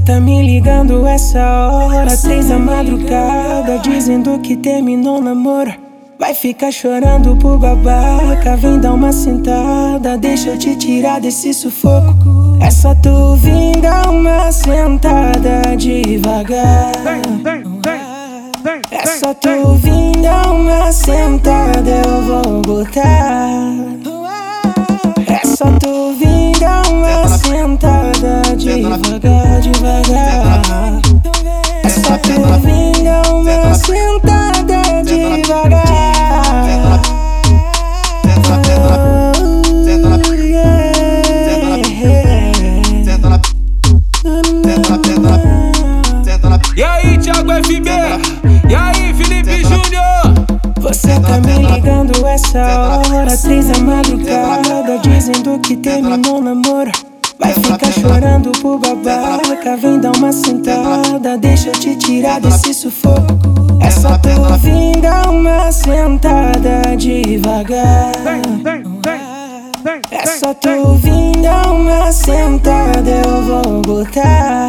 tá me ligando essa hora, três da madrugada, dizendo que terminou o namoro. Vai ficar chorando por babaca, vem dar uma sentada, deixa eu te tirar desse sufoco. É só tu vir dar uma sentada devagar. É só tu vir dar uma sentada, eu vou botar. É só tu devagar, devagar. É vir dar uma sentada devagar. Oh, yeah. E aí, Thiago FB? E aí, Felipe Júnior? Você tá me ligando essa hora, três da madrugada, dizendo que terminou o namoro. Chorando por babaca, vem dar uma sentada, deixa eu te tirar desse sufoco. É só tu vir dar uma sentada devagar. É só tu vir dar uma sentada, eu vou botar.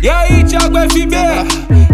E aí, Thiago FB?